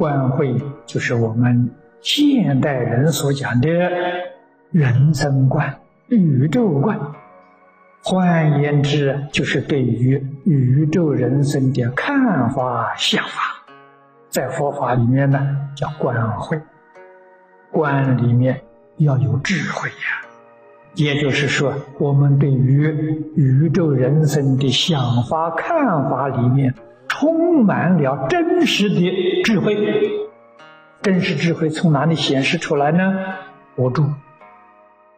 观慧就是我们现代人所讲的人生观、宇宙观。换言之，就是对于宇宙人生的看法、想法，在佛法里面呢叫观慧。观里面要有智慧呀。也就是说，我们对于宇宙人生的想法、看法里面，充满了真实的智慧。真实智慧从哪里显示出来呢？我住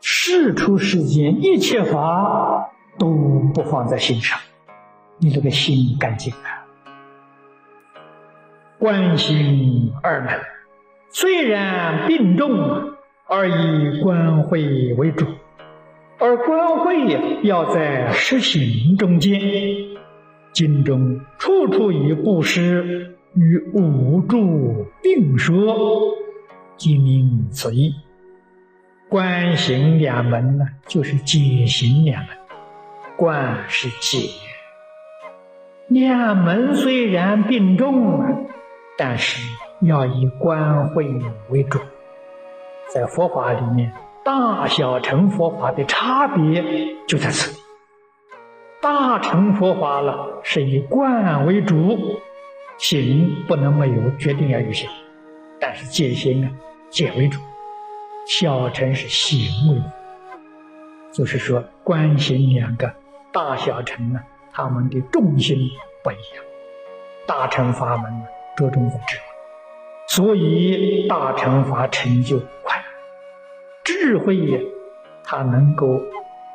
事出世间一切法都不放在心上，你这个心干净了。观心二门，虽然病重，而以观慧为主。而观慧要在实行中间，经中处处以布施与无助并说，即名此意。观行两门呢，就是解行两门。观是解，两门虽然并重，但是要以观慧为主，在佛法里面。大小乘佛法的差别就在此。大乘佛法了是以观为主，行不能没有，决定要有行。但是戒行啊，戒为主；小乘是行为主。就是说，观行两个大小乘呢，他们的重心不一样。大乘法门呢着重在智慧，所以大乘法成就快。智慧也，它能够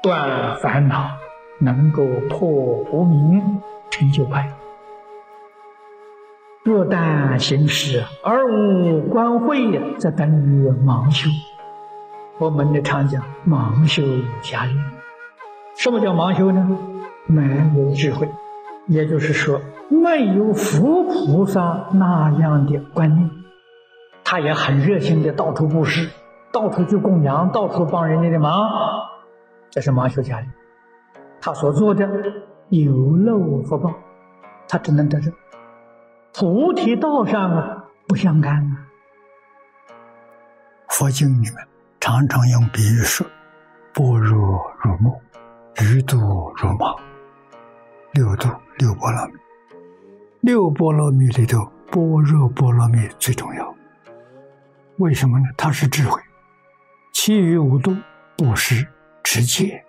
断烦恼，能够破无明，成就快。若但行事而无官慧，则等于盲修。我们的常讲盲修瞎练。什么叫盲修呢？没有智慧，也就是说，没有佛菩萨那样的观念，他也很热心的到处布施。到处去供养，到处帮人家的忙，这是盲修家的。他所做的有漏福报，他只能得着。菩提道上啊，不相干啊。佛经里面常常用比喻说：“般若如梦，鱼肚如麻。”六度六波罗蜜，六波罗蜜里头，般若波罗蜜最重要。为什么呢？它是智慧。其余五度布施、持戒、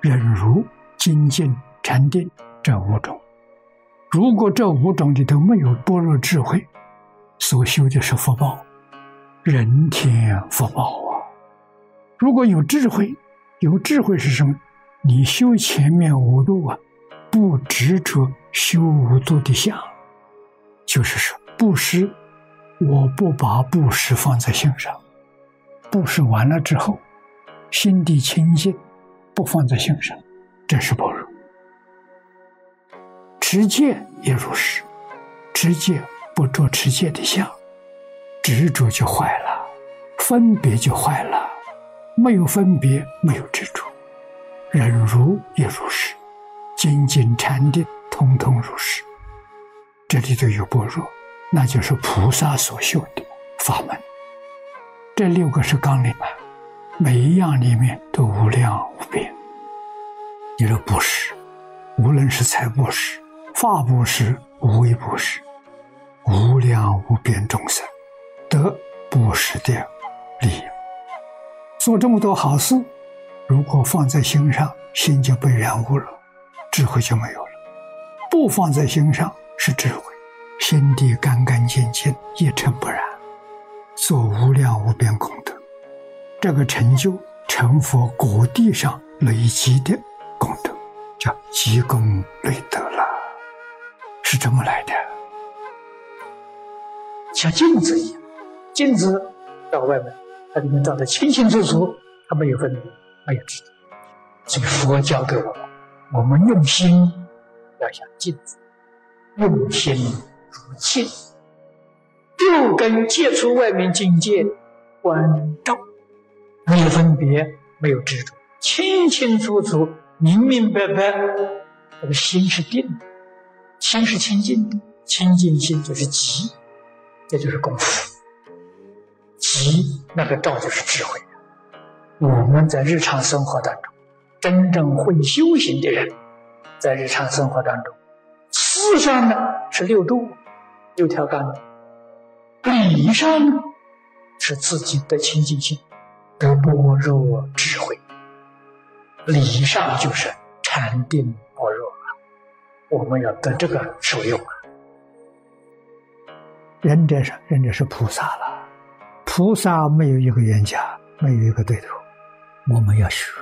忍辱、精进、禅定这五种，如果这五种里头没有般若智慧，所修的是福报，人天福报啊。如果有智慧，有智慧是什么？你修前面五度啊，不执着修五度的相，就是说布施，我不把布施放在心上。布施完了之后，心地清净，不放在心上，这是般若。持戒也如是，持戒不着持戒的相，执着就坏了，分别就坏了，没有分别，没有执着。忍辱也如是，精进禅定，通通如是。这里头有般若，那就是菩萨所修的法门。这六个是纲领啊，每一样里面都无量无边。你说布施，无论是财布施、法布施、无为布施，无量无边众生得布施的利益。做这么多好事，如果放在心上，心就被染污了，智慧就没有了。不放在心上是智慧，心地干干净净，一尘不染。做无量无边功德，这个成就成佛果地上累积的功德，叫积功累德了，是这么来的。像镜子一样，镜子到外面，它里面照得清清楚楚，它没有分别，没有执着。所以佛教给我们，我们用心要像镜子，用心如镜。六根接触外面境界关照，没有分别，没有执着，清清楚楚、明明白白。这个心是定的，心是清净的，清净心就是极，这就是功夫。吉那个照就是智慧。我们在日常生活当中，真正会修行的人，在日常生活当中，思上呢是六度，六条杠的；理上呢是自己的清净心，得般若智。理上就是禅定般若啊，我们要得这个受用啊。人者是人者是菩萨了，菩萨没有一个冤家，没有一个对头。我们要学，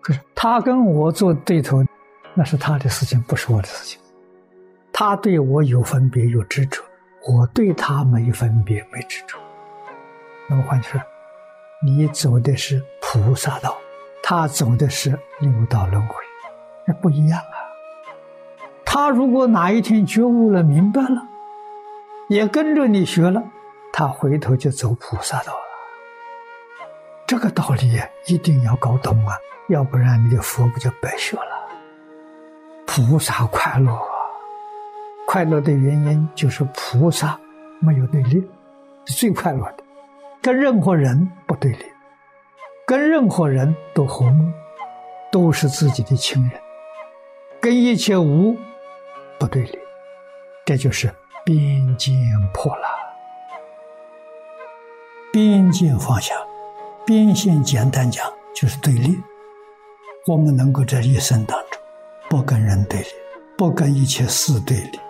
可是他跟我做对头，那是他的事情，不是我的事情。他对我有分别有执着，我对他没分别没执着。那么换句话说，你走的是菩萨道，他走的是六道轮回，那不一样啊。他如果哪一天觉悟了、明白了，也跟着你学了，他回头就走菩萨道了。这个道理一定要搞懂啊，要不然你的佛不就白学了？菩萨快乐，快乐的原因就是菩萨没有对立，是最快乐的，跟任何人不对立，跟任何人都和睦，都是自己的亲人，跟一切无不对立，这就是边界破了，边界放下。边线简单讲就是对立。我们能够在一生当中，不跟人对立，不跟一切事对立，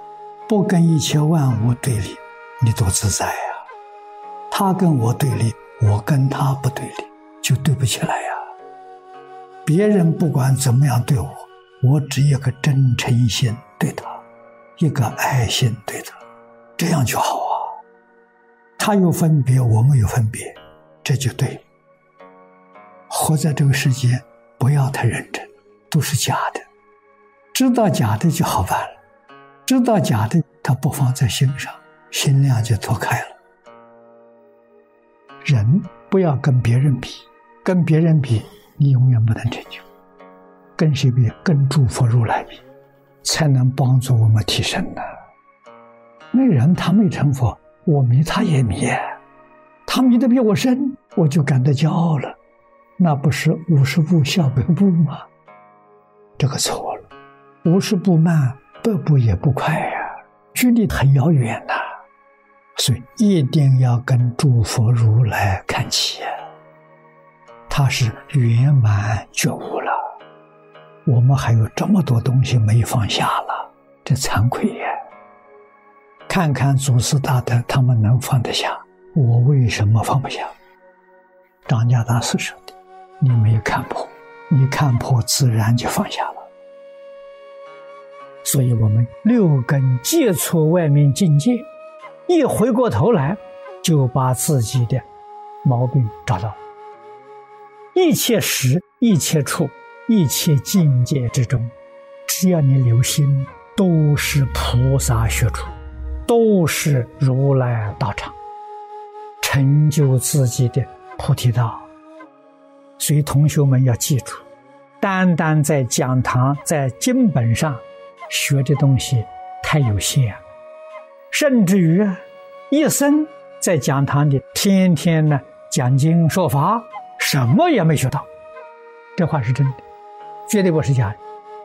不跟一切万物对立，你多自在呀！他跟我对立，我跟他不对立，就对不起来呀。别人不管怎么样对我，我只要个真诚心对他，一个爱心对他，这样就好啊。他有分别，我没有分别，这就对。活在这个世界，不要太认真，都是假的。知道假的就好办了，知道假的他不放在心上，心量就脱开了。人不要跟别人比，跟别人比，你永远不能成就。跟谁比？跟诸佛如来比，才能帮助我们提升呢。那人他没成佛，我迷他也迷，他迷得比我深，我就感到骄傲了。那不是五十步笑百步吗？这个错了，五十步慢，百步也不快呀，距离很遥远呐。所以一定要跟诸佛如来看齐呀，他是圆满觉悟了，我们还有这么多东西没放下了，这惭愧呀！看看祖师大德，他们能放得下，我为什么放不下？张家大师说的。你没有看破，你看破自然就放下了。所以，我们六根接触外面境界，一回过头来，就把自己的毛病找到。一切时、一切处、一切境界之中，只要你留心，都是菩萨学处，都是如来道场，成就自己的菩提道。所以，同学们要记住，单单在讲堂、在经本上学的东西太有限，甚至于一生在讲堂里天天呢讲经说法，什么也没学到。这话是真的，绝对不是假的。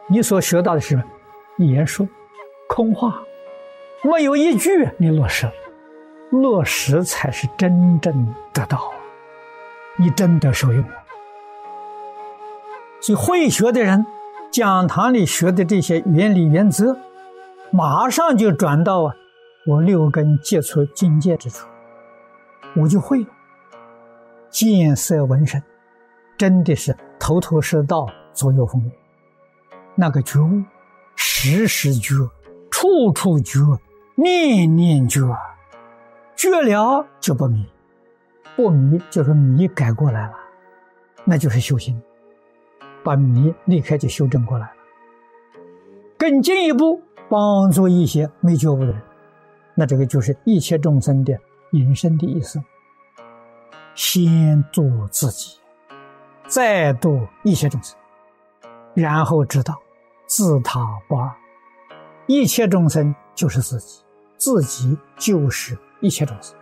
你所学到的是言说、空话，没有一句你落实了，落实才是真正得到，你真的受用了。所以会学的人，讲堂里学的这些原理原则，马上就转到啊，我六根接触境界之处，我就会了。见色闻声，真的是头头是道，左右逢源。那个觉悟，时时觉，处处觉，念念觉，觉了就不迷，不迷就是迷改过来了，那就是修行。把迷立刻就修正过来了，更进一步帮助一些没觉悟的人，那这个就是一切众生的引申的意思。先做自己，再度一切众生，然后知道自他不二，一切众生就是自己，自己就是一切众生。